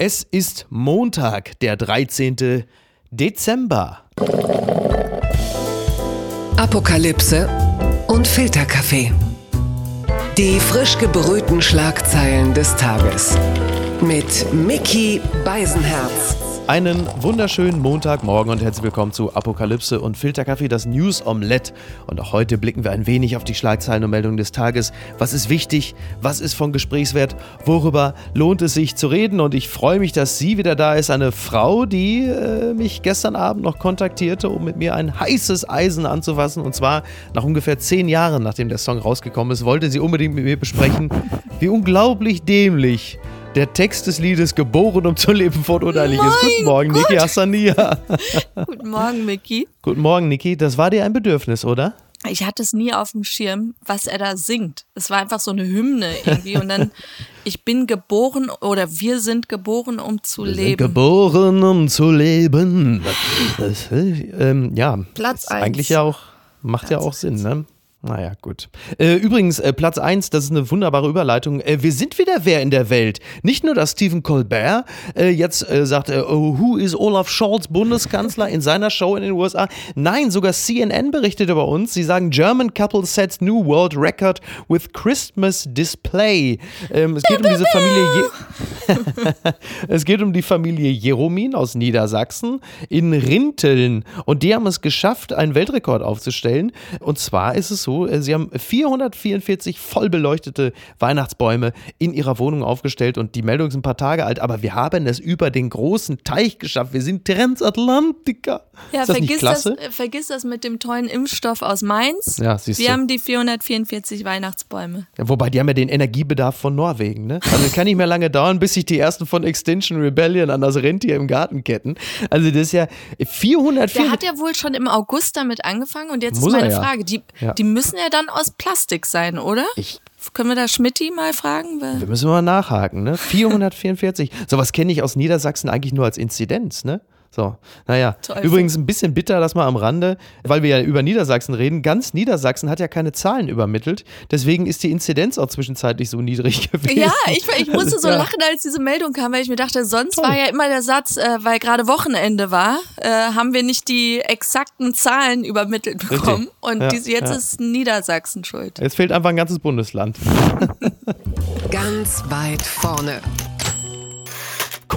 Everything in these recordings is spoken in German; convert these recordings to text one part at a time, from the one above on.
Es ist Montag, der 13. Dezember. Apokalypse und Filterkaffee. Die frisch gebrühten Schlagzeilen des Tages. Mit Mickey Beisenherz. Einen wunderschönen Montagmorgen und herzlich willkommen zu Apokalypse und Filterkaffee, das News Omelette. Und auch heute blicken wir ein wenig auf die Schlagzeilen und Meldungen des Tages. Was ist wichtig? Was ist von Gesprächswert? Worüber lohnt es sich zu reden? Und ich freue mich, dass sie wieder da ist. Eine Frau, die äh, mich gestern Abend noch kontaktierte, um mit mir ein heißes Eisen anzufassen. Und zwar nach ungefähr zehn Jahren, nachdem der Song rausgekommen ist, wollte sie unbedingt mit mir besprechen, wie unglaublich dämlich der Text des Liedes Geboren, um zu leben, vorurteilig ist. Guten Morgen, Niki Hassania. Guten Morgen, Micky. Guten Morgen, Niki. Das war dir ein Bedürfnis, oder? Ich hatte es nie auf dem Schirm, was er da singt. Es war einfach so eine Hymne irgendwie. Und dann, ich bin geboren oder wir sind geboren, um zu Wir leben. Geboren, um zu leben. Das, ähm, ja. Platz eins. Eigentlich ja auch, macht ja auch Sinn, ne? Naja, gut. Äh, übrigens, äh, Platz 1, das ist eine wunderbare Überleitung. Äh, wir sind wieder wer in der Welt. Nicht nur, dass Stephen Colbert äh, jetzt äh, sagt, äh, oh, who is Olaf Scholz Bundeskanzler in seiner Show in den USA? Nein, sogar CNN berichtet über uns. Sie sagen, German couple sets new world record with Christmas display. Ähm, es geht um diese Familie. Je es geht um die Familie Jeromin aus Niedersachsen in Rinteln. Und die haben es geschafft, einen Weltrekord aufzustellen. Und zwar ist es so, äh, sie haben 444 voll beleuchtete Weihnachtsbäume in ihrer Wohnung aufgestellt. Und die Meldung ist ein paar Tage alt, aber wir haben es über den großen Teich geschafft. Wir sind Transatlantiker. Ja, ist das vergiss das, äh, vergiss das mit dem tollen Impfstoff aus Mainz. Ja, siehst Wir du. haben die 444 Weihnachtsbäume. Ja, wobei, die haben ja den Energiebedarf von Norwegen, ne? Also kann nicht mehr lange dauern, bis sich die ersten von Extinction Rebellion an das Rentier im Garten ketten. Also das ist ja 400 Der hat ja wohl schon im August damit angefangen und jetzt Muss ist meine ja. Frage, die, Ja. die müssen ja dann aus Plastik sein, oder? Ich- Können wir da Schmidti mal fragen? Wir müssen mal nachhaken, ne? 444. Sowas kenne ich aus Niedersachsen eigentlich nur als Inzidenz, ne? So, naja. Teufel. Übrigens ein bisschen bitter, das mal am Rande, weil wir ja über Niedersachsen reden. Ganz Niedersachsen hat ja keine Zahlen übermittelt. Deswegen ist die Inzidenz auch zwischenzeitlich so niedrig gewesen. Ja, ich, ich musste so Ja. lachen, als diese Meldung kam, weil ich mir dachte, sonst war ja immer der Satz, äh, weil gerade Wochenende war, äh, haben wir nicht die exakten Zahlen übermittelt bekommen. Und Ja, diese, jetzt ja. ist Niedersachsen schuld. Es fehlt einfach ein ganzes Bundesland. Ganz weit vorne.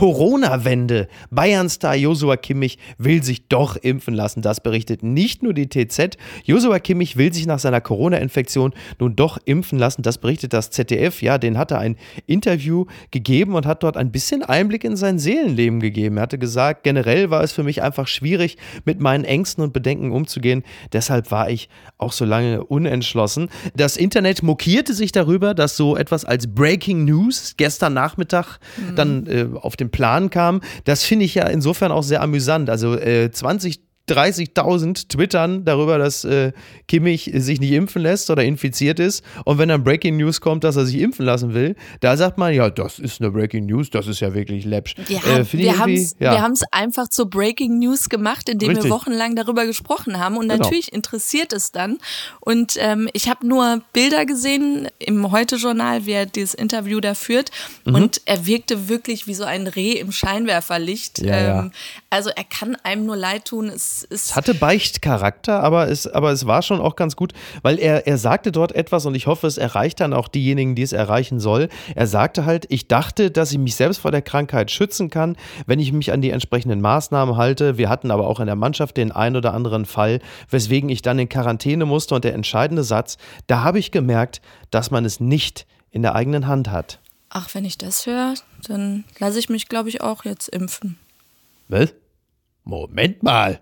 Corona-Wende. Bayern-Star Josua Kimmich will sich doch impfen lassen. Das berichtet nicht nur die TZ. Josua Kimmich will sich nach seiner Corona-Infektion nun doch impfen lassen. Das berichtet das ZDF. Ja, den hat er ein Interview gegeben und hat dort ein bisschen Einblick in sein Seelenleben gegeben. Er hatte gesagt, generell war es für mich einfach schwierig, mit meinen Ängsten und Bedenken umzugehen. Deshalb war ich auch so lange unentschlossen. Das Internet mokierte sich darüber, dass so etwas als Breaking News gestern Nachmittag dann äh, auf den Plan kam. Das finde ich ja insofern auch sehr amüsant. Also äh, 20 30.000 twittern darüber, dass äh, Kimmich sich nicht impfen lässt oder infiziert ist. Und wenn dann Breaking News kommt, dass er sich impfen lassen will, da sagt man, ja, das ist eine Breaking News, das ist ja wirklich läppsch. Ja, Äh, finde ich wir haben es ja. einfach zur Breaking News gemacht, indem Richtig. wir wochenlang darüber gesprochen haben. Und Genau. natürlich interessiert es dann. Und ähm, ich habe nur Bilder gesehen im Heute-Journal, wie er dieses Interview da führt. Mhm. Und er wirkte wirklich wie so ein Reh im Scheinwerferlicht. Ja, ja. Ähm, also er kann einem nur leid tun. Es ist Es hatte Beichtcharakter, aber es, aber es war schon auch ganz gut, weil er, er sagte dort etwas und ich hoffe, es erreicht dann auch diejenigen, die es erreichen soll. Er sagte halt, ich dachte, dass ich mich selbst vor der Krankheit schützen kann, wenn ich mich an die entsprechenden Maßnahmen halte. Wir hatten aber auch in der Mannschaft den ein oder anderen Fall, weswegen ich dann in Quarantäne musste und der entscheidende Satz, da habe ich gemerkt, dass man es nicht in der eigenen Hand hat. Ach, wenn ich das höre, dann lasse ich mich, glaube ich, auch jetzt impfen. Was? Moment mal.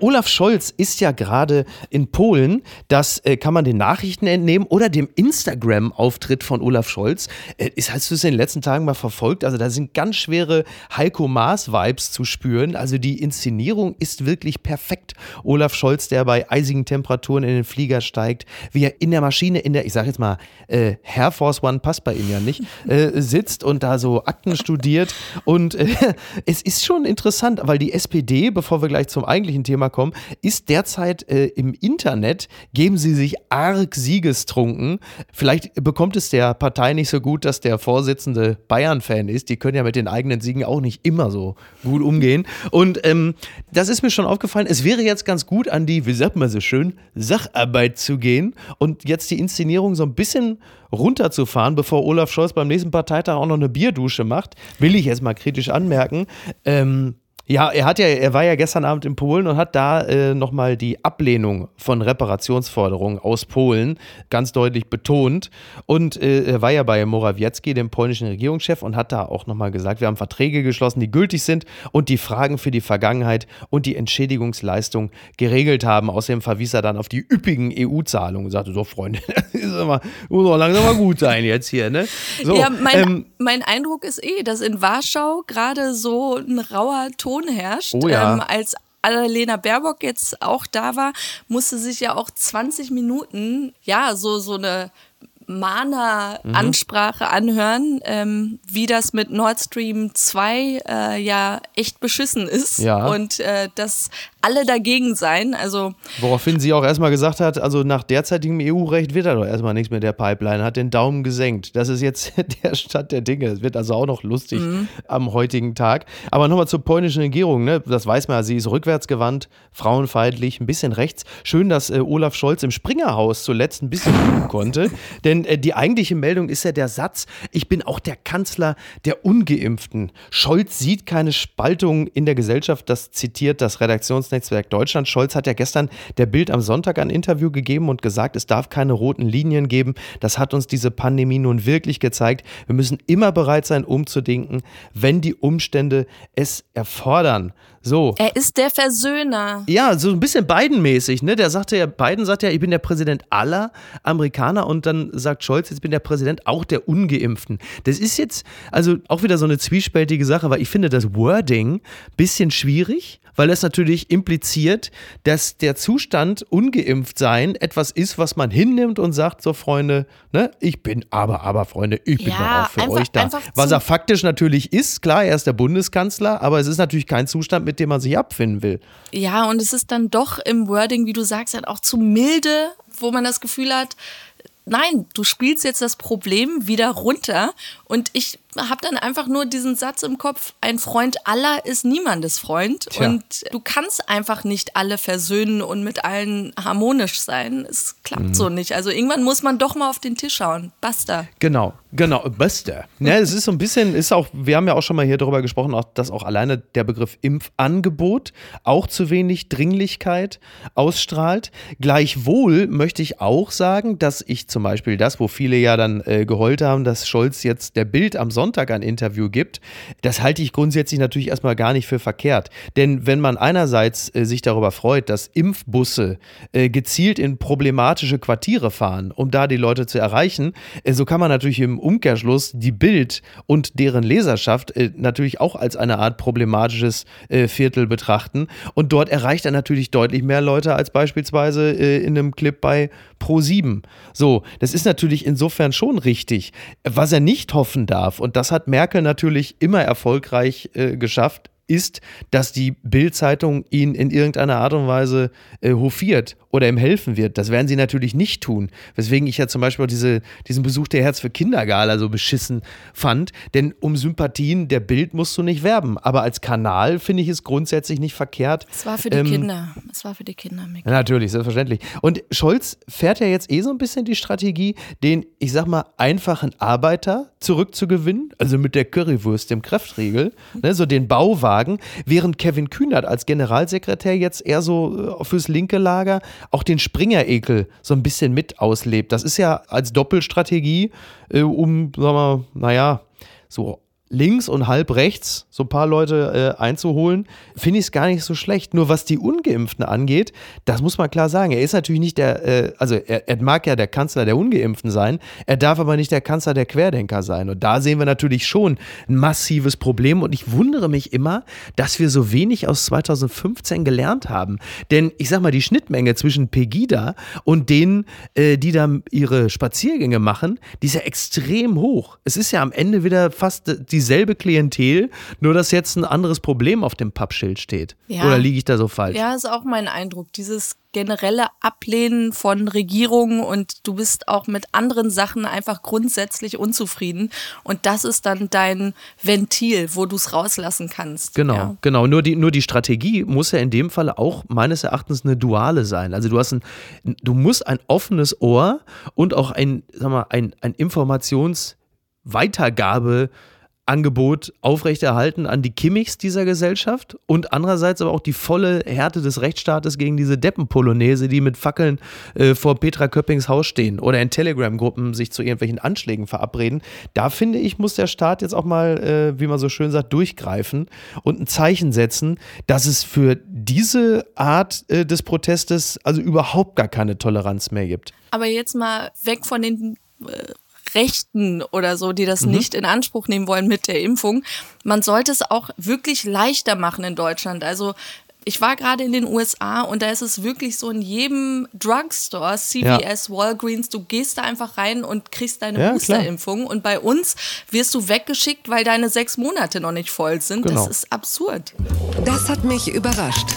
Olaf Scholz ist ja gerade in Polen. Das äh, kann man den Nachrichten entnehmen oder dem Instagram-Auftritt von Olaf Scholz. Äh, ist, hast du es in den letzten Tagen mal verfolgt? Also da sind ganz schwere Heiko Maas-Vibes zu spüren. Also die Inszenierung ist wirklich perfekt. Olaf Scholz, der bei eisigen Temperaturen in den Flieger steigt, wie er in der Maschine, in der, ich sage jetzt mal, äh, Air Force One passt bei ihm ja nicht, äh, sitzt und da so Akten studiert. Und äh, es ist schon interessant, weil die SPD, bevor wir gleich zum eigentlichen Thema Thema kommen, ist derzeit äh, im Internet, geben sie sich arg siegestrunken. Vielleicht bekommt es der Partei nicht so gut, dass der Vorsitzende Bayern-Fan ist. Die können ja mit den eigenen Siegen auch nicht immer so gut umgehen. Und ähm, das ist mir schon aufgefallen. Es wäre jetzt ganz gut, an die, wie sagt man so schön, Sacharbeit zu gehen und jetzt die Inszenierung so ein bisschen runterzufahren, bevor Olaf Scholz beim nächsten Parteitag auch noch eine Bierdusche macht, will ich jetzt mal kritisch anmerken. Ähm, ja, er hat ja, er war ja gestern Abend in Polen und hat da äh, nochmal die Ablehnung von Reparationsforderungen aus Polen ganz deutlich betont. Und äh, er war ja bei Morawiecki, dem polnischen Regierungschef, und hat da auch nochmal gesagt, wir haben Verträge geschlossen, die gültig sind und die Fragen für die Vergangenheit und die Entschädigungsleistung geregelt haben. Außerdem verwies er dann auf die üppigen EU-Zahlungen und sagte, so Freunde, aber, muss auch langsam mal gut sein jetzt hier, ne? So, ja, mein, ähm, mein Eindruck ist eh, dass in Warschau gerade so ein rauer Ton herrscht. Oh ja. ähm, als Annalena Baerbock jetzt auch da war, musste sich ja auch 20 Minuten, ja, so, so eine Mana-Ansprache mhm. anhören, ähm, wie das mit Nord Stream 2 äh, ja echt beschissen ist. Ja. Und äh, dass alle dagegen sein. Also Woraufhin sie auch erstmal gesagt hat, also nach derzeitigem EU-Recht wird da doch erstmal nichts mit der Pipeline, hat den Daumen gesenkt. Das ist jetzt der Stand der Dinge. Es wird also auch noch lustig mhm. am heutigen Tag. Aber nochmal zur polnischen Regierung, ne? das weiß man ja, sie ist rückwärtsgewandt, frauenfeindlich, ein bisschen rechts. Schön, dass äh, Olaf Scholz im Springerhaus zuletzt ein bisschen konnte. Denn äh, die eigentliche Meldung ist ja der Satz, ich bin auch der Kanzler der Ungeimpften. Scholz sieht keine Spaltung in der Gesellschaft, das zitiert das Redaktionsnetzwerk Netzwerk Deutschland. Scholz hat ja gestern der Bild am Sonntag ein Interview gegeben und gesagt, es darf keine roten Linien geben. Das hat uns diese Pandemie nun wirklich gezeigt. Wir müssen immer bereit sein, umzudenken, wenn die Umstände es erfordern. So. Er ist der Versöhner. Ja, so ein bisschen Biden-mäßig, ne? Der sagte ja, Biden sagt ja, ich bin der Präsident aller Amerikaner und dann sagt Scholz, jetzt bin der Präsident auch der Ungeimpften. Das ist jetzt also auch wieder so eine zwiespältige Sache, weil ich finde das Wording bisschen schwierig weil es natürlich impliziert, dass der Zustand ungeimpft sein etwas ist, was man hinnimmt und sagt, so Freunde, ne, ich bin aber, aber Freunde, ich bin ja, auch für einfach, euch da. Was er faktisch natürlich ist, klar, er ist der Bundeskanzler, aber es ist natürlich kein Zustand, mit dem man sich abfinden will. Ja, und es ist dann doch im Wording, wie du sagst, halt auch zu milde, wo man das Gefühl hat, nein, du spielst jetzt das Problem wieder runter und ich habe dann einfach nur diesen Satz im Kopf, ein Freund aller ist niemandes Freund. Tja. Und du kannst einfach nicht alle versöhnen und mit allen harmonisch sein. Es klappt mhm. so nicht. Also irgendwann muss man doch mal auf den Tisch schauen. Basta. Genau, genau, basta. Ja, es ist so ein bisschen, ist auch, wir haben ja auch schon mal hier darüber gesprochen, dass auch alleine der Begriff Impfangebot auch zu wenig Dringlichkeit ausstrahlt. Gleichwohl möchte ich auch sagen, dass ich zum Beispiel das, wo viele ja dann äh, geheult haben, dass Scholz jetzt der Bild am Sonntag Sonntag ein Interview gibt, das halte ich grundsätzlich natürlich erstmal gar nicht für verkehrt. Denn wenn man einerseits äh, sich darüber freut, dass Impfbusse äh, gezielt in problematische Quartiere fahren, um da die Leute zu erreichen, äh, so kann man natürlich im Umkehrschluss die Bild und deren Leserschaft äh, natürlich auch als eine Art problematisches äh, Viertel betrachten. Und dort erreicht er natürlich deutlich mehr Leute als beispielsweise äh, in einem Clip bei Pro7. So, das ist natürlich insofern schon richtig. Was er nicht hoffen darf, und das hat Merkel natürlich immer erfolgreich äh, geschafft, ist, dass die Bild-Zeitung ihn in irgendeiner Art und Weise äh, hofiert oder ihm helfen wird. Das werden sie natürlich nicht tun. Weswegen ich ja zum Beispiel auch diese, diesen Besuch der Herz für Kindergala so beschissen fand. Denn um Sympathien der Bild musst du nicht werben. Aber als Kanal finde ich es grundsätzlich nicht verkehrt. Es war für die ähm, Kinder. Es war für die Kinder. Mick. Natürlich, selbstverständlich. Und Scholz fährt ja jetzt eh so ein bisschen die Strategie, den, ich sag mal, einfachen Arbeiter zurückzugewinnen. Also mit der Currywurst, dem Kräftriegel. Ne, so den Bauwagen. Während Kevin Kühnert als Generalsekretär jetzt eher so äh, fürs linke Lager auch den Springer-Ekel so ein bisschen mit auslebt. Das ist ja als Doppelstrategie, äh, um, sagen wir, naja, so links und halb rechts so ein paar Leute äh, einzuholen, finde ich es gar nicht so schlecht. Nur was die Ungeimpften angeht, das muss man klar sagen. Er ist natürlich nicht der, äh, also er, er, mag ja der Kanzler der Ungeimpften sein, er darf aber nicht der Kanzler der Querdenker sein. Und da sehen wir natürlich schon ein massives Problem. Und ich wundere mich immer, dass wir so wenig aus 2015 gelernt haben. Denn ich sag mal, die Schnittmenge zwischen Pegida und denen, äh, die da ihre Spaziergänge machen, die ist ja extrem hoch. Es ist ja am Ende wieder fast die dieselbe Klientel, nur dass jetzt ein anderes Problem auf dem Pappschild steht. Ja. Oder liege ich da so falsch? Ja, ist auch mein Eindruck. Dieses generelle Ablehnen von Regierungen und du bist auch mit anderen Sachen einfach grundsätzlich unzufrieden. Und das ist dann dein Ventil, wo du es rauslassen kannst. Genau, Ja. genau. Nur die, nur die Strategie muss ja in dem Fall auch meines Erachtens eine duale sein. Also du hast ein, du musst ein offenes Ohr und auch ein, sag mal, ein, ein Informationsweitergabe Angebot aufrechterhalten an die Kimmichs dieser Gesellschaft und andererseits aber auch die volle Härte des Rechtsstaates gegen diese Deppenpolonaise, die mit Fackeln äh, vor Petra Köppings Haus stehen oder in Telegram-Gruppen sich zu irgendwelchen Anschlägen verabreden. Da finde ich, muss der Staat jetzt auch mal, äh, wie man so schön sagt, durchgreifen und ein Zeichen setzen, dass es für diese Art äh, des Protestes also überhaupt gar keine Toleranz mehr gibt. Aber jetzt mal weg von den äh, Rechten oder so, die das Mhm. nicht in Anspruch nehmen wollen mit der Impfung. Man sollte es auch wirklich leichter machen in Deutschland. Also ich war gerade in den USA und da ist es wirklich so in jedem Drugstore, CVS, Walgreens, du gehst da einfach rein und kriegst deine Ja. Boosterimpfung und bei uns wirst du weggeschickt, weil deine sechs Monate noch nicht voll sind. Genau. Das ist absurd. Das hat mich überrascht.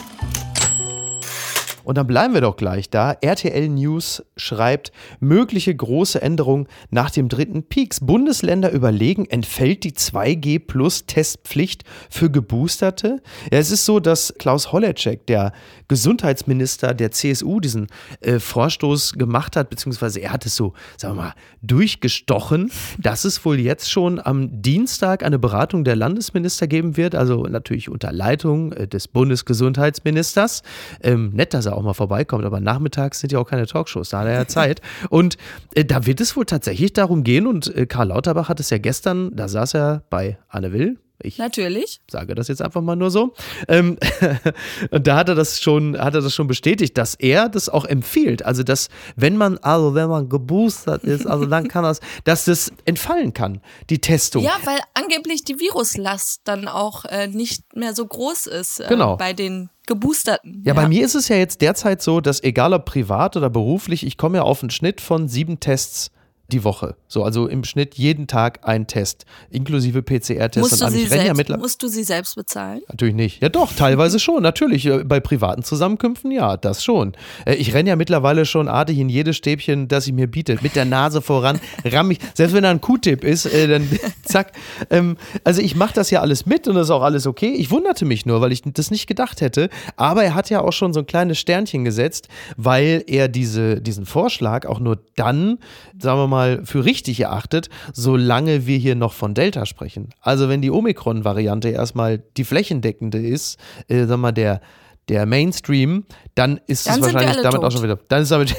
Und dann bleiben wir doch gleich da. RTL News schreibt, mögliche große Änderung nach dem dritten Peaks. Bundesländer überlegen, entfällt die 2G plus Testpflicht für Geboosterte? Ja, es ist so, dass Klaus Holleczek, der Gesundheitsminister der CSU, diesen äh, Vorstoß gemacht hat, beziehungsweise er hat es so, sagen wir mal, durchgestochen, dass es wohl jetzt schon am Dienstag eine Beratung der Landesminister geben wird, also natürlich unter Leitung äh, des Bundesgesundheitsministers. Ähm, nett, dass er auch mal vorbeikommt, aber nachmittags sind ja auch keine Talkshows, da hat er ja Zeit. Und äh, da wird es wohl tatsächlich darum gehen, und äh, Karl Lauterbach hat es ja gestern, da saß er bei Anne Will. Ich Natürlich. sage das jetzt einfach mal nur so. Ähm, und da hat er das schon, hat er das schon bestätigt, dass er das auch empfiehlt. Also, dass, wenn man, also wenn man geboostert ist, also dann kann das, dass das entfallen kann, die Testung. Ja, weil angeblich die Viruslast dann auch äh, nicht mehr so groß ist äh, Genau. bei den Geboosterten. Ja, bei mir ist es ja jetzt derzeit so, dass egal ob privat oder beruflich, ich komme ja auf einen Schnitt von sieben Tests die Woche. So, also im Schnitt jeden Tag ein Test, inklusive PCR-Tests. Musst Und sie ich ja mittlerweile. musst du sie selbst bezahlen? Natürlich nicht. Ja, doch, teilweise schon, natürlich. Äh, Bei privaten Zusammenkünften, ja, das schon. Äh, Ich renne ja mittlerweile schon artig in jedes Stäbchen, das ich mir biete. Mit der Nase voran, ramm ich. Selbst wenn da ein Q-Tip ist, äh, dann zack. Ähm, Also ich mache das ja alles mit und das ist auch alles okay. Ich wunderte mich nur, weil ich das nicht gedacht hätte. Aber er hat ja auch schon so ein kleines Sternchen gesetzt, weil er diese, diesen Vorschlag auch nur dann, sagen wir mal, für richtig erachtet, solange wir hier noch von Delta sprechen. Also wenn die Omikron-Variante erstmal die flächendeckende ist, äh, wir mal, der, der Mainstream, dann ist Dann es wahrscheinlich damit tot. auch schon wieder. Dann ist damit.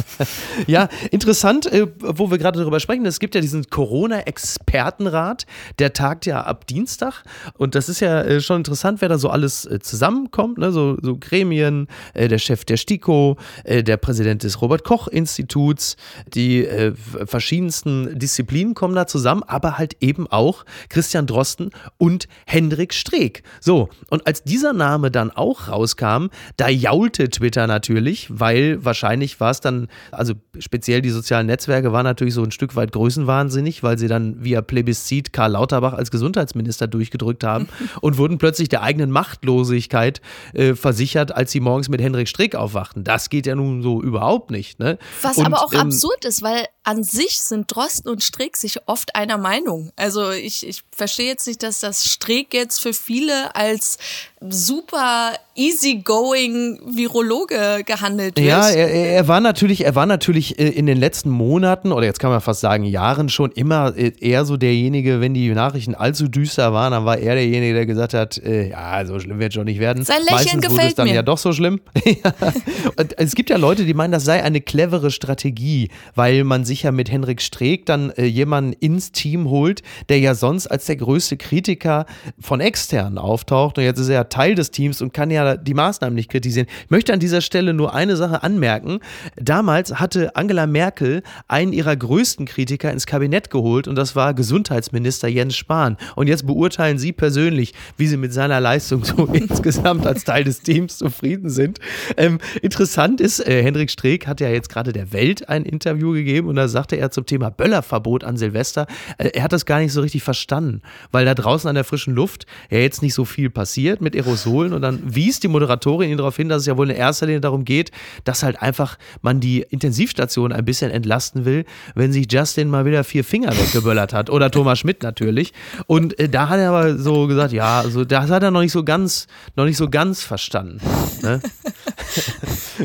ja, interessant, äh, wo wir gerade darüber sprechen. Es gibt ja diesen Corona-Expertenrat, der tagt ja ab Dienstag. Und das ist ja äh, schon interessant, wer da so alles äh, zusammenkommt. Ne? So, so Gremien, äh, der Chef der STIKO, äh, der Präsident des Robert-Koch-Instituts, die äh, verschiedensten Disziplinen kommen da zusammen, aber halt eben auch Christian Drosten und Hendrik Streeck. So, und als dieser Name dann auch rauskam, da jaulte Twitter natürlich, weil wahrscheinlich war es dann, also speziell die sozialen Netzwerke waren natürlich so ein Stück weit größenwahnsinnig, weil sie dann via Plebiszit Karl Lauterbach als Gesundheitsminister durchgedrückt haben und wurden plötzlich der eigenen Machtlosigkeit äh, versichert, als sie morgens mit Hendrik Streeck aufwachten. Das geht ja nun so überhaupt nicht. Ne? Was Und, aber auch ähm, absurd ist, weil an sich sind Drosten und Streeck sich oft einer Meinung. Also ich, ich verstehe jetzt nicht, dass das Streeck jetzt für viele als super easygoing Virologe gehandelt wird. Ja, er, er war natürlich, er war natürlich äh, in den letzten Monaten oder jetzt kann man fast sagen Jahren schon immer äh, eher so derjenige, wenn die Nachrichten allzu düster waren, dann war er derjenige, der gesagt hat, äh, ja, so schlimm wird es schon nicht werden. Sein Lächeln Meistens wurde es gefällt dann mir. ja doch so schlimm. Und es gibt ja Leute, die meinen, das sei eine clevere Strategie, weil man sich ja mit Henrik Streeck dann jemanden ins Team holt, der ja sonst als der größte Kritiker von externen auftaucht und jetzt ist er Teil des Teams und kann ja die Maßnahmen nicht kritisieren. Ich möchte an dieser Stelle nur eine Sache anmerken. Damals hatte Angela Merkel einen ihrer größten Kritiker ins Kabinett geholt und das war Gesundheitsminister Jens Spahn. Und jetzt beurteilen Sie persönlich, wie Sie mit seiner Leistung so insgesamt als Teil des Teams zufrieden sind. Ähm, interessant ist, äh, Hendrik Streeck hat ja jetzt gerade der Welt ein Interview gegeben und da sagte er zum Thema Böllerverbot an Silvester, äh, er hat das gar nicht so richtig verstanden, weil da draußen an der frischen Luft ja jetzt nicht so viel passiert mit Aerosolen und dann wies die Moderatorin ihn darauf hin, dass es ja wohl in erster Linie darum geht, dass halt einfach man die Intensivstation ein bisschen entlasten will, wenn sich Justin mal wieder vier Finger weggeböllert hat oder Thomas Schmidt natürlich und äh, da hat er aber so gesagt, ja, also das hat er noch nicht so ganz, noch nicht so ganz verstanden. Ne?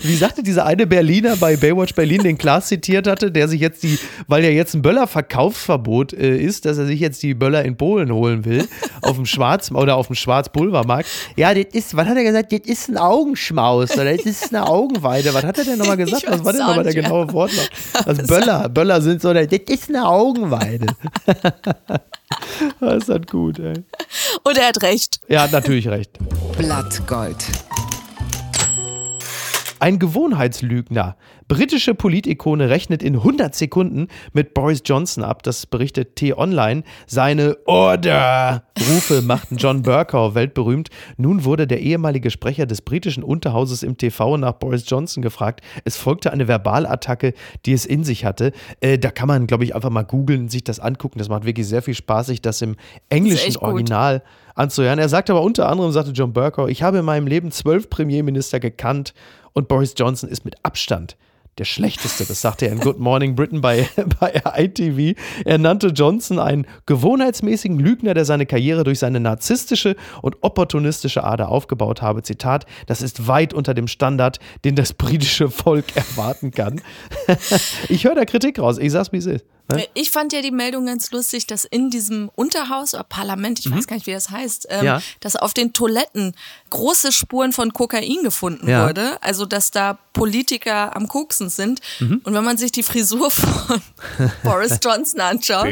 Wie sagte dieser eine Berliner bei Baywatch Berlin, den Klaas zitiert hatte, der sich jetzt die, weil ja jetzt ein Böller-Verkaufsverbot äh, ist, dass er sich jetzt die Böller in Polen holen will, auf dem Schwarz- oder auf dem Schwarzpulvermarkt. Ja, das ist, was hat er gesagt? Das ist ein Augenschmaus oder das ist eine Augenweide. Was hat er denn nochmal gesagt? Was war denn nochmal der genaue Wortlaut? Also Böller, Böller sind so, das ist eine Augenweide. das ist halt gut, ey. Und er hat recht. Er hat natürlich recht. Blattgold. Ein Gewohnheitslügner. Britische Politikone rechnet in 100 Sekunden mit Boris Johnson ab. Das berichtet T-Online. Seine Order-Rufe machten John Burkow weltberühmt. Nun wurde der ehemalige Sprecher des britischen Unterhauses im TV nach Boris Johnson gefragt. Es folgte eine Verbalattacke, die es in sich hatte. Äh, da kann man, glaube ich, einfach mal googeln, sich das angucken. Das macht wirklich sehr viel Spaß, sich das im englischen. Original anzuhören. Er sagte aber unter anderem, sagte John Burkow, ich habe in meinem Leben zwölf Premierminister gekannt und Boris Johnson ist mit Abstand der schlechteste. Das sagte er in Good Morning Britain bei, bei ITV. Er nannte Johnson einen gewohnheitsmäßigen Lügner, der seine Karriere durch seine narzisstische und opportunistische Ader aufgebaut habe. Zitat, das ist weit unter dem Standard, den das britische Volk erwarten kann. ich höre da Kritik raus. Ich sag's, wie es ist. Ne? Ich fand ja die Meldung ganz lustig, dass in diesem Unterhaus oder Parlament, ich weiß gar nicht, wie das heißt, ähm, Mhm. Ja. dass auf den Toiletten große Spuren von Kokain gefunden Ja. wurde. Also, dass da Politiker am Koksen sind. Mhm. Und wenn man sich die Frisur von Boris Johnson anschaut,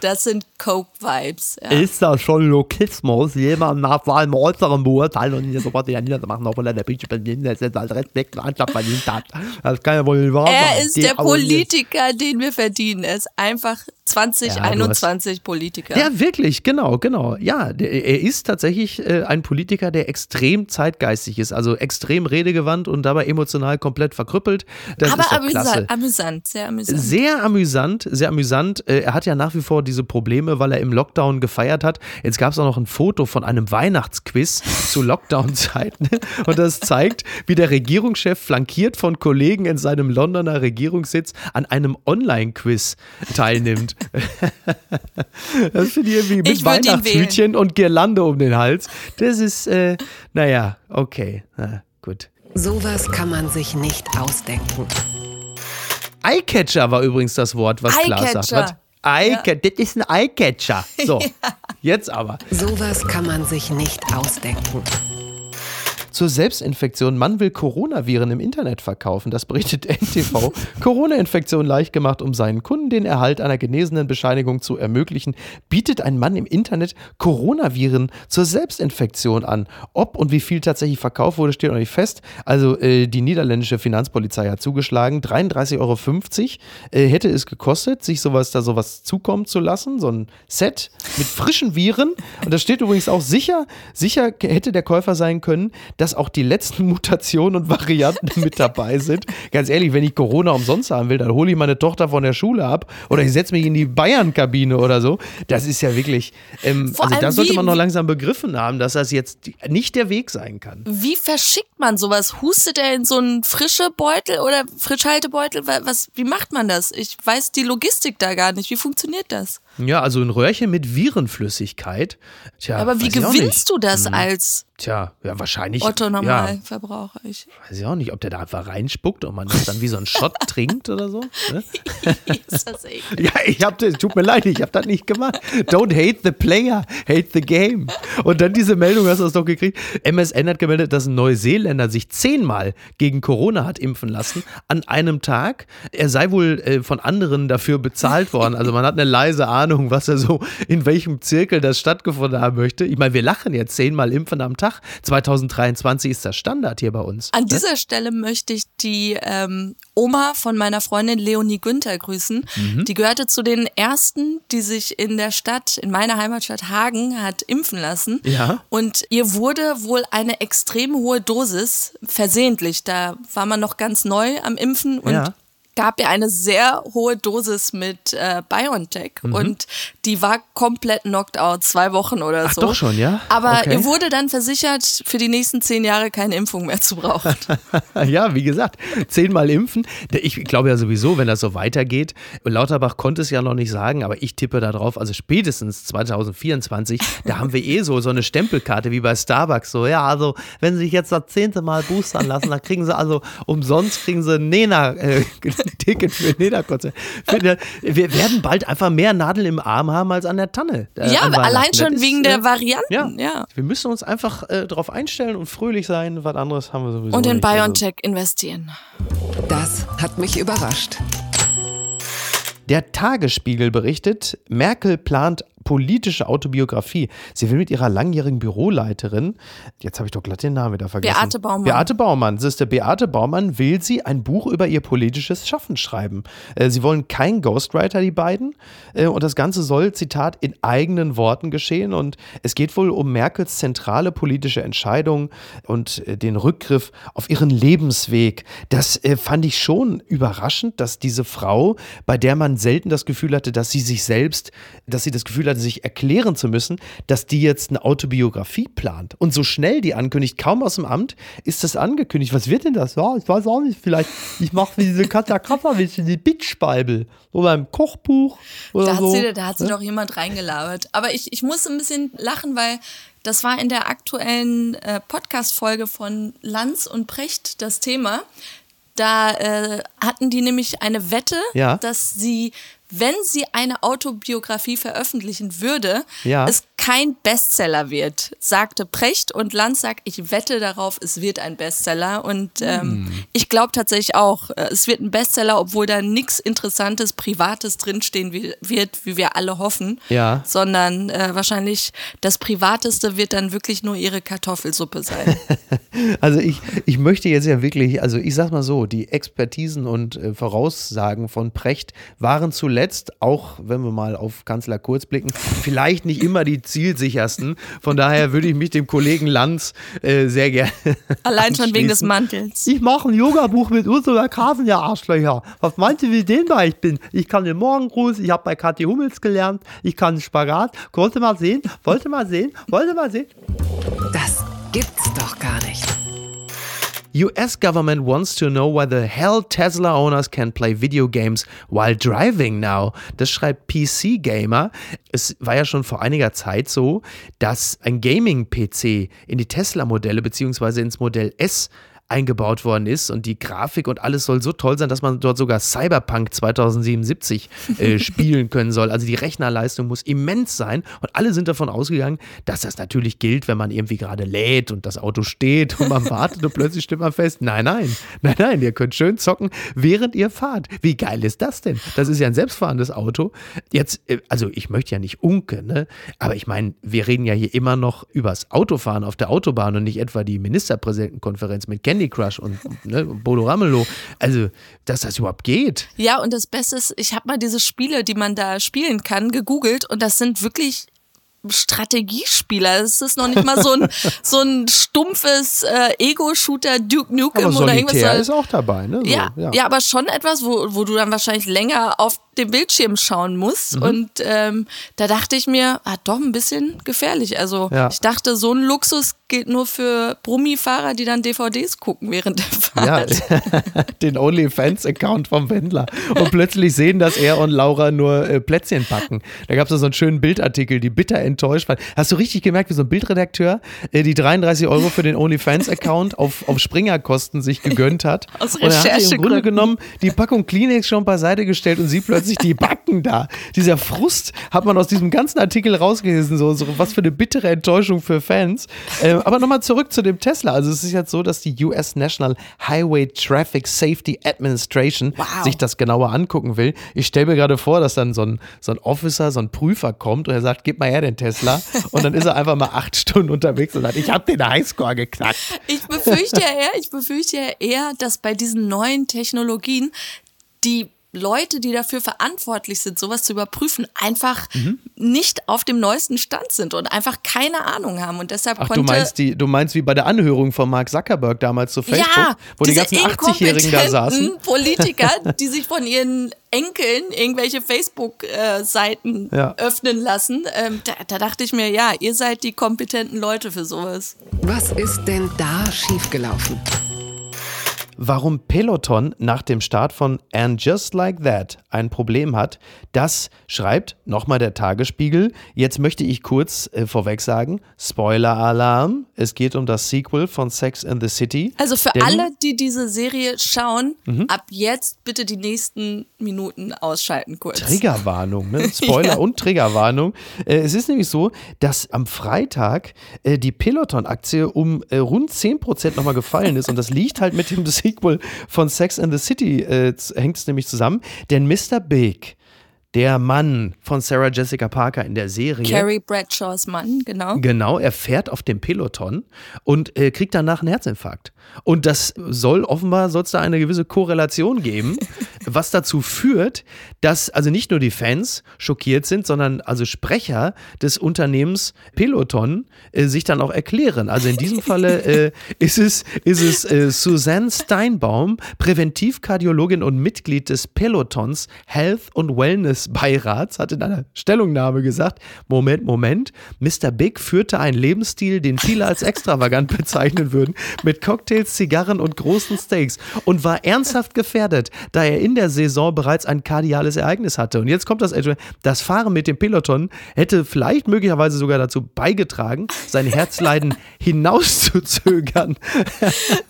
das sind Coke-Vibes. Ja. Ist das schon Lokismus, jemanden nach seinem Äußeren beurteilen und jetzt sofort wieder niederzumachen, obwohl er der britische Premierminister ist, als Respekt und Anstand verdient hat? Das kann ja wohl nicht wahr sein. Er ist Die der Politiker, den wir verdienen. Er ist einfach 2021 Politiker. Ja, wirklich, genau, genau. Ja, der, er ist tatsächlich äh, ein Politiker, der extrem zeitgeistig ist, also extrem redegewandt und dabei emotional komplett verkrüppelt. Das Aber amüsant, amüsant, sehr amüsant. Sehr amüsant, sehr amüsant. Äh, Er hat ja nach wie vor diese Probleme, weil er im Lockdown gefeiert hat. Jetzt gab es auch noch ein Foto von einem Weihnachtsquiz zu Lockdown-Zeiten. Und das zeigt, wie der Regierungschef flankiert von Kollegen in seinem Londoner Regierungssitz an einem Online-Quiz teilnimmt. Das finde ich irgendwie mit Ich Weihnachtshütchen und Girlande um den Hals. Das ist, äh, naja, okay. Na, gut. Sowas kann man sich nicht ausdenken. Eyecatcher war übrigens das Wort, was Klaas sagt. Was? Eyecatcher, das ist ein Eyecatcher. So, jetzt aber. Sowas kann man sich nicht ausdenken. Zur Selbstinfektion. Mann will Coronaviren im Internet verkaufen. Das berichtet NTV. Corona-Infektion leicht gemacht, um seinen Kunden den Erhalt einer genesenen Bescheinigung zu ermöglichen, bietet ein Mann im Internet Coronaviren zur Selbstinfektion an. Ob und wie viel tatsächlich verkauft wurde, steht noch nicht fest. Also äh, die niederländische Finanzpolizei hat zugeschlagen. 33,50 Euro äh, hätte es gekostet, sich sowas da sowas zukommen zu lassen. So ein Set mit frischen Viren. Und da steht übrigens auch sicher, sicher hätte der Käufer sein können, dass auch die letzten Mutationen und Varianten mit dabei sind. Ganz ehrlich, wenn ich Corona umsonst haben will, dann hole ich meine Tochter von der Schule ab oder ich setze mich in die Bayern-Kabine oder so. Das ist ja wirklich, ähm, also das sollte man noch langsam begriffen haben, dass das jetzt nicht der Weg sein kann. Wie verschickt man sowas? Hustet er in so einen frische Beutel oder Frischhaltebeutel? Wa- Was, wie macht man das? Ich weiß die Logistik da gar nicht. Wie funktioniert das? Ja, also ein Röhrchen mit Virenflüssigkeit. Tja, Aber wie gewinnst du das als Tja, ja, wahrscheinlich. Otto Otto-Normalverbraucher. Ich Weiß ich auch nicht, ob der da einfach reinspuckt und man das dann wie so ein Shot trinkt oder so. Ne? ist das eklig. Ja, ich hab das, tut mir leid, ich hab das nicht gemacht. Don't hate the player, hate the game. Und dann diese Meldung, hast du das doch gekriegt. MSN hat gemeldet, dass ein Neuseeländer sich zehnmal gegen Corona hat impfen lassen an einem Tag. Er sei wohl äh, von anderen dafür bezahlt worden. Also man hat eine leise Ahnung, was er so, in welchem Zirkel das stattgefunden haben möchte. Ich meine, wir lachen jetzt zehnmal impfen am Tag. 2023 ist das Standard hier bei uns. An dieser Stelle möchte ich die ähm, Oma von meiner Freundin Leonie Günther grüßen. Mhm. Die gehörte zu den ersten, die sich in der Stadt, in meiner Heimatstadt Hagen, hat impfen lassen. Ja. Und ihr wurde wohl eine extrem hohe Dosis versehentlich. Da war man noch ganz neu am Impfen und Ja. Gab ihr eine sehr hohe Dosis mit äh, BioNTech Mhm. und die war komplett knocked out, zwei Wochen oder Ach, so. doch schon, ja? Aber Okay. ihr wurde dann versichert, für die nächsten zehn Jahre keine Impfung mehr zu brauchen. Ja, wie gesagt, zehnmal impfen. Ich glaube ja sowieso, wenn das so weitergeht. Lauterbach konnte es ja noch nicht sagen, aber ich tippe da drauf, also spätestens 2024, da haben wir eh so, so eine Stempelkarte wie bei Starbucks. So, ja, also, wenn Sie sich jetzt das zehnte Mal boostern lassen, dann kriegen Sie also umsonst kriegen Sie ein Nena-Ticket für ein Nena-Konzert. Für- Wir werden bald einfach mehr Nadeln im Arm haben als an der Tanne. äh, ja, allein schon ist, wegen äh, der Varianten. ja. ja. Wir müssen uns einfach äh, darauf einstellen und fröhlich sein. Was anderes haben wir sowieso Und in nicht. Also- BioNTech investieren. Das hat mich überrascht. Der Tagesspiegel berichtet, Merkel plant politische Autobiografie. Sie will mit ihrer langjährigen Büroleiterin, jetzt habe ich doch glatt den Namen wieder vergessen. Beate Baumann. Beate Baumann. Siehste, Beate Baumann will sie ein Buch über ihr politisches Schaffen schreiben. Äh, Sie wollen kein Ghostwriter, die beiden. Äh, Und das Ganze soll, Zitat, in eigenen Worten geschehen. Und es geht wohl um Merkels zentrale politische Entscheidung und äh, den Rückgriff auf ihren Lebensweg. Das fand ich schon überraschend, dass diese Frau, bei der man selten das Gefühl hatte, dass sie sich selbst, dass sie das Gefühl hatte, sich erklären zu müssen, dass die jetzt eine Autobiografie plant. Und so schnell die ankündigt, kaum aus dem Amt, ist das angekündigt. Was wird denn das? Ja, ich weiß auch nicht. Vielleicht, ich mache wie diese Katja Krasavitsch, die Bitch-Bibel. Oder ein Kochbuch oder Da hat, so. sie, da hat sie doch jemand reingelabert. Aber ich, ich muss ein bisschen lachen, weil das war in der aktuellen äh, Podcast-Folge von Lanz und Precht das Thema. Da äh, hatten die nämlich eine Wette, Ja. dass sie, wenn sie eine Autobiografie veröffentlichen würde, Ja. es kein Bestseller wird, sagte Precht und Lanz sagt, ich wette darauf, es wird ein Bestseller und ähm, Hm. ich glaube tatsächlich auch, äh, es wird ein Bestseller, obwohl da nichts Interessantes, Privates drinstehen wi- wird, wie wir alle hoffen, Ja. sondern äh, wahrscheinlich das Privateste wird dann wirklich nur ihre Kartoffelsuppe sein. Also ich, ich möchte jetzt ja wirklich, also ich sag mal so, die Expertisen und äh, Voraussagen von Precht waren zuletzt, auch wenn wir mal auf Kanzler Kurz blicken, vielleicht nicht immer die zielsichersten. Von daher würde ich mich dem Kollegen Lanz äh, sehr gerne. Allein schon wegen des. Mantels. Ich mache ein Yoga-Buch mit Ursula Kasen, ja Arschlöcher. Was meint ihr, wie dehnbar ich bin? Ich kann den Morgengruß, ich habe bei Kathi Hummels gelernt, ich kann Spagat. Wollte mal sehen, wollte mal sehen, wollte mal sehen. Das gibt's doch gar nicht. US government wants to know why the hell Tesla owners can play video games while driving now. Das schreibt PC Gamer. Es war ja schon vor einiger Zeit so, dass ein Gaming-PC in die Tesla-Modelle beziehungsweise ins Modell S eingebaut worden ist und die Grafik und alles soll so toll sein, dass man dort sogar Cyberpunk 2077 äh, spielen können soll. Also die Rechnerleistung muss immens sein und alle sind davon ausgegangen, dass das natürlich gilt, wenn man irgendwie gerade lädt und das Auto steht und man wartet und plötzlich stellt man fest, nein, nein, nein, nein, ihr könnt schön zocken, während ihr fahrt. Wie geil ist das denn? Das ist ja ein selbstfahrendes Auto. Jetzt, äh, also ich möchte ja nicht unke, ne? aber ich meine, wir reden ja hier immer noch übers Autofahren auf der Autobahn und nicht etwa die Ministerpräsidentenkonferenz mit Candy Crush und ne, Bodo Ramelow. Also, dass das überhaupt geht. Ja, und das Beste ist, ich habe mal diese Spiele, die man da spielen kann, gegoogelt und das sind wirklich Strategiespieler. Es ist noch nicht mal so ein, so ein stumpfes äh, Ego-Shooter Duke Nukem Aber oder irgendwas. Solitär ist auch dabei, ne? So, ja, ja. aber schon etwas, wo, wo du dann wahrscheinlich länger auf den Bildschirm schauen musst. Mhm. Und ähm, da dachte ich mir, ah, doch ein bisschen gefährlich. Also Ja. ich dachte, so einen Luxus gilt nur für Brummifahrer, die dann DVDs gucken während der Ja, Fahrt. den OnlyFans-Account vom Wendler. Und plötzlich sehen, dass er und Laura nur äh, Plätzchen backen. Da gab es so einen schönen Bildartikel, die bitter enttäuscht waren. Hast du richtig gemerkt, wie so ein Bildredakteur äh, die 33 Euro für den OnlyFans-Account auf, auf Springerkosten sich gegönnt hat? Aus und er hat im Grunde genommen die Packung Kleenex schon beiseite gestellt und sie plötzlich die Backen da. Dieser Frust hat man aus diesem ganzen Artikel rausgelesen. So, so was für eine bittere Enttäuschung für Fans. Äh, aber nochmal zurück zu dem Tesla. Also es ist jetzt so, dass die US National Highway Traffic Safety Administration Wow. sich das genauer angucken will. Ich stelle mir gerade vor, dass dann so ein, so ein Officer, so ein Prüfer kommt und er sagt, gib mal her den Tesla. Und dann ist er einfach mal acht Stunden unterwegs und sagt, ich habe den Highscore geknackt. Ich befürchte ja eher, ich befürchte ja eher, dass bei diesen neuen Technologien die Leute, die dafür verantwortlich sind, sowas zu überprüfen, einfach Mhm. nicht auf dem neuesten Stand sind und einfach keine Ahnung haben. Und deshalb Ach, konnte du meinst, die, du meinst wie bei der Anhörung von Mark Zuckerberg damals zu Facebook, ja, wo die ganzen 80-Jährigen da saßen? Politiker, die sich von ihren Enkeln irgendwelche Facebook-Seiten Ja. öffnen lassen. Ähm, da, da dachte ich mir, ja, ihr seid die kompetenten Leute für sowas. Was ist denn da schiefgelaufen? Warum Peloton nach dem Start von And Just Like That ein Problem hat, das schreibt nochmal der Tagesspiegel. Jetzt möchte ich kurz äh, vorweg sagen, Spoiler-Alarm, es geht um das Sequel von Sex in the City. Also für alle, die diese Serie schauen, Mhm. ab jetzt bitte die nächsten Minuten ausschalten kurz. Triggerwarnung, ne? Spoiler Ja. und Triggerwarnung. Äh, es ist nämlich so, dass am Freitag äh, die Peloton-Aktie um äh, rund 10% nochmal gefallen ist und das liegt halt mit dem Sequel von Sex and the City, äh, hängt es nämlich zusammen. Denn Mr. Big, der Mann von Sarah Jessica Parker in der Serie, Carrie Bradshaws Mann, genau. Genau, er fährt auf dem Peloton und äh, kriegt danach einen Herzinfarkt. Und das soll offenbar, soll es da eine gewisse Korrelation geben, was dazu führt, dass also nicht nur die Fans schockiert sind, sondern also Sprecher des Unternehmens Peloton äh, sich dann auch erklären. Also in diesem Falle äh, ist es, ist es äh, Suzanne Steinbaum, Präventivkardiologin und Mitglied des Pelotons Health und Wellness Beirats, hat in einer Stellungnahme gesagt, Moment, Moment, Mr. Big führte einen Lebensstil, den viele als extravagant bezeichnen würden, mit Cocktails, Zigarren und großen Steaks und war ernsthaft gefährdet, da er in der Saison bereits ein kardiales Ereignis hatte. Und jetzt kommt das, das Fahren mit dem Peloton hätte vielleicht möglicherweise sogar dazu beigetragen, sein Herzleiden hinauszuzögern.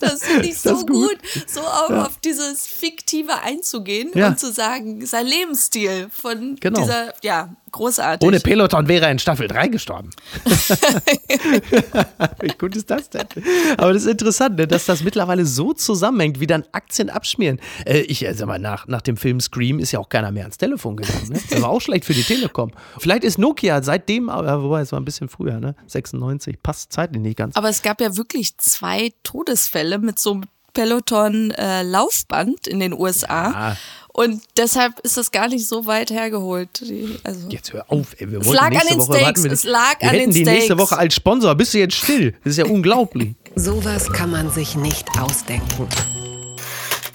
Das finde ich Ist so das gut? gut, so auch auf dieses Fiktive einzugehen Ja. und zu sagen, sein Lebensstil von Genau. dieser, ja, großartig. Ohne Peloton wäre er in Staffel 3 gestorben. Wie gut ist das denn? Aber das ist interessant, ne, dass das mittlerweile so zusammenhängt, wie dann Aktien abschmieren. Äh, ich äh, sag mal, nach, nach dem Film Scream ist ja auch keiner mehr ans Telefon gegangen. Ne? Das war auch schlecht für die Telekom. Vielleicht ist Nokia seitdem, aber wobei es war ein bisschen früher, ne? 96, passt zeitlich nicht ganz. Aber es gab ja wirklich zwei Todesfälle mit so einem Peloton-Laufband in den USA. Ja. Und deshalb ist das gar nicht so weit hergeholt. Die, also Jetzt hör auf, ey. Wir Es lag an nächste den Woche Steaks, warten wir, es lag wir an hätten den die nächste Steaks. Woche als Sponsor. Bist du jetzt still? Das ist ja unglaublich. Sowas kann man sich nicht ausdenken.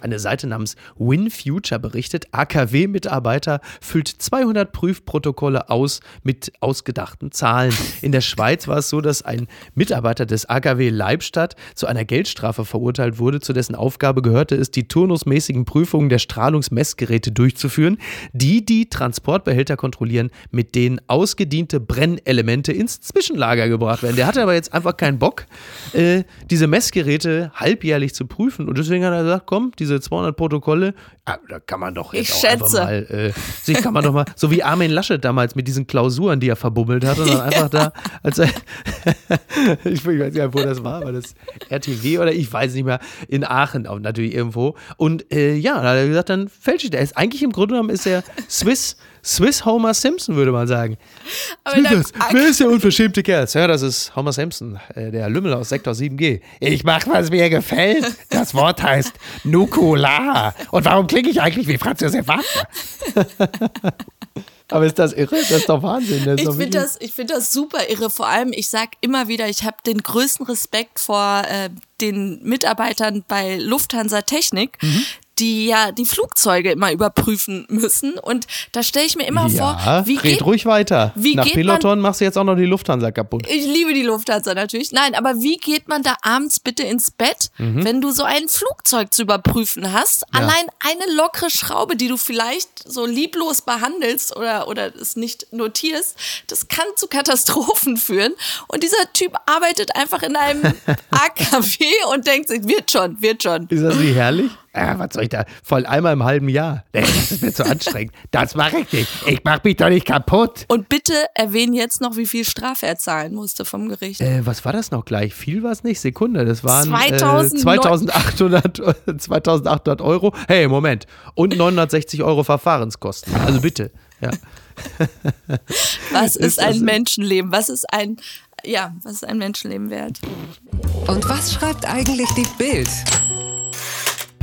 Eine Seite namens WinFuture berichtet, AKW-Mitarbeiter füllt 200 Prüfprotokolle aus mit ausgedachten Zahlen. In der Schweiz war es so, dass ein Mitarbeiter des AKW Leibstadt zu einer Geldstrafe verurteilt wurde, zu dessen Aufgabe gehörte es, die turnusmäßigen Prüfungen der Strahlungsmessgeräte durchzuführen, die die Transportbehälter kontrollieren, mit denen ausgediente Brennelemente ins Zwischenlager gebracht werden. Der hatte aber jetzt einfach keinen Bock, äh, diese Messgeräte halbjährlich zu prüfen und deswegen hat er gesagt, komm, diese 200 Protokolle, ah, da kann man doch jetzt Ich auch einfach schätze. mal, äh, sich kann man doch mal, so wie Armin Laschet damals mit diesen Klausuren, die er verbummelt hat und dann einfach da, als er, ich weiß nicht wo das war, war das RTW oder ich weiß nicht mehr, in Aachen auch natürlich irgendwo und äh, ja, da hat er gesagt, dann fälscht er. Er ist eigentlich im Grunde genommen ist er Swiss, Swiss Homer Simpson, würde man sagen. Snickers, wer ist der unverschämte Kerl? Ja, das ist Homer Simpson, äh, der Lümmel aus Sektor 7G. Ich mach, was mir gefällt. Das Wort heißt Nukular. Und warum klinge ich eigentlich wie Franz Josef Wagner? Aber ist das irre? Das ist doch Wahnsinn. Das ist Ich finde das, ich find das super irre. Vor allem, ich sag immer wieder, ich habe den größten Respekt vor äh, den Mitarbeitern bei Lufthansa Technik. Mhm. Die ja die Flugzeuge immer überprüfen müssen. Und da stelle ich mir immer ja, vor, wie red geht, ruhig weiter. wie Nach geht Peloton machst du jetzt auch noch die Lufthansa kaputt. ich liebe die Lufthansa natürlich. Nein, aber wie geht man da abends bitte ins Bett, Mhm. wenn du so ein Flugzeug zu überprüfen hast? Allein eine lockere Schraube, die du vielleicht so lieblos behandelst oder, oder es nicht notierst, das kann zu Katastrophen führen. Und dieser Typ arbeitet einfach in einem AKW und denkt sich, wird schon, wird schon. Ist das nicht herrlich? Ja, was soll ich da? Voll einmal im halben Jahr. Nee, das ist mir zu anstrengend. Das mache ich nicht. Ich mach mich doch nicht kaputt. Und bitte erwähnen jetzt noch, wie viel Strafe er zahlen musste vom Gericht. Äh, was war das noch gleich? Viel war es nicht. Sekunde. Das waren 2000 äh, 2800, 2800 Euro. Hey, Moment. Und 960 Euro Verfahrenskosten. Also bitte. Ja. Was ist ein Menschenleben? Was ist ein, ja, was ist ein Menschenleben wert? Und was schreibt eigentlich die Bild?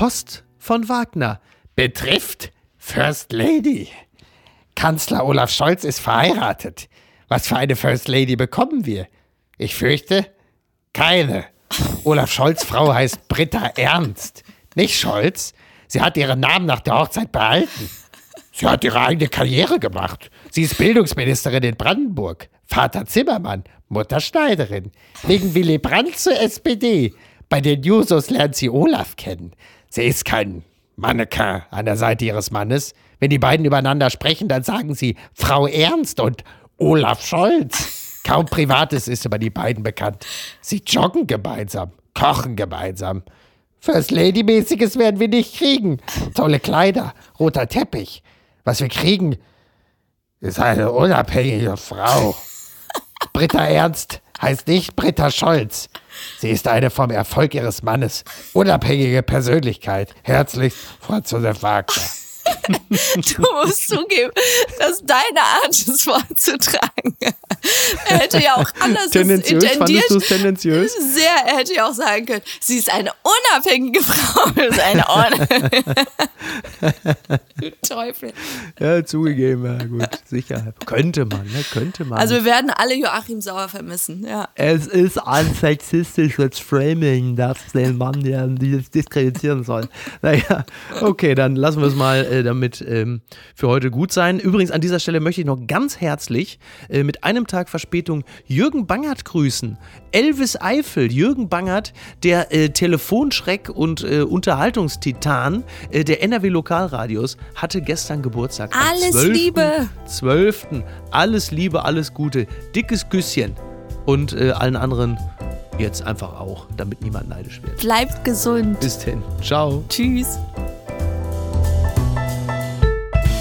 Post von Wagner. Betrifft First Lady. Kanzler Olaf Scholz ist verheiratet. Was für eine First Lady bekommen wir? Ich fürchte, keine. Olaf Scholz Frau heißt Britta Ernst. Nicht Scholz. Sie hat ihren Namen nach der Hochzeit behalten. Sie hat ihre eigene Karriere gemacht. Sie ist Bildungsministerin in Brandenburg. Vater Zimmermann, Mutter Schneiderin. Wegen Willy Brandt zur SPD. Bei den Jusos lernt sie Olaf kennen. Sie ist kein Mannequin an der Seite ihres Mannes. Wenn die beiden übereinander sprechen, dann sagen sie Frau Ernst und Olaf Scholz. Kaum Privates ist über die beiden bekannt. Sie joggen gemeinsam, kochen gemeinsam. First Lady-mäßiges werden wir nicht kriegen. Tolle Kleider, roter Teppich. Was wir kriegen, ist eine unabhängige Frau. Britta Ernst heißt nicht Britta Scholz. Sie ist eine vom Erfolg ihres Mannes unabhängige Persönlichkeit. Herzlichst, Franz Josef Wagner. Du musst zugeben, dass deine Art, es vorzutragen, er hätte ja auch anders Tendenziös? intendiert. Fandest tendenziös? Sehr, er hätte ja auch sagen können, sie ist eine unabhängige Frau. Ist eine Un du Teufel. Ja, zugegeben. Ja, gut. Sicher. Könnte man, ne? Könnte man. Also wir werden alle Joachim Sauer vermissen, ja. Es ist ein sexistisches Framing, das den Mann ja dieses diskreditieren soll. Naja, okay, dann lassen wir es mal äh, damit ähm, für heute gut sein. Übrigens, an dieser Stelle möchte ich noch ganz herzlich äh, mit einem Tag Verspätung Jürgen Bangert grüßen. Elvis Eifel, Jürgen Bangert, der äh, Telefonschreck und äh, Unterhaltungstitan äh, der NRW Lokalradios, hatte gestern Geburtstag. Alles 12. Liebe. 12. Alles Liebe, alles Gute. Dickes Küsschen. Und äh, allen anderen jetzt einfach auch, damit niemand neidisch wird. Bleibt gesund. Bis denn. Ciao. Tschüss.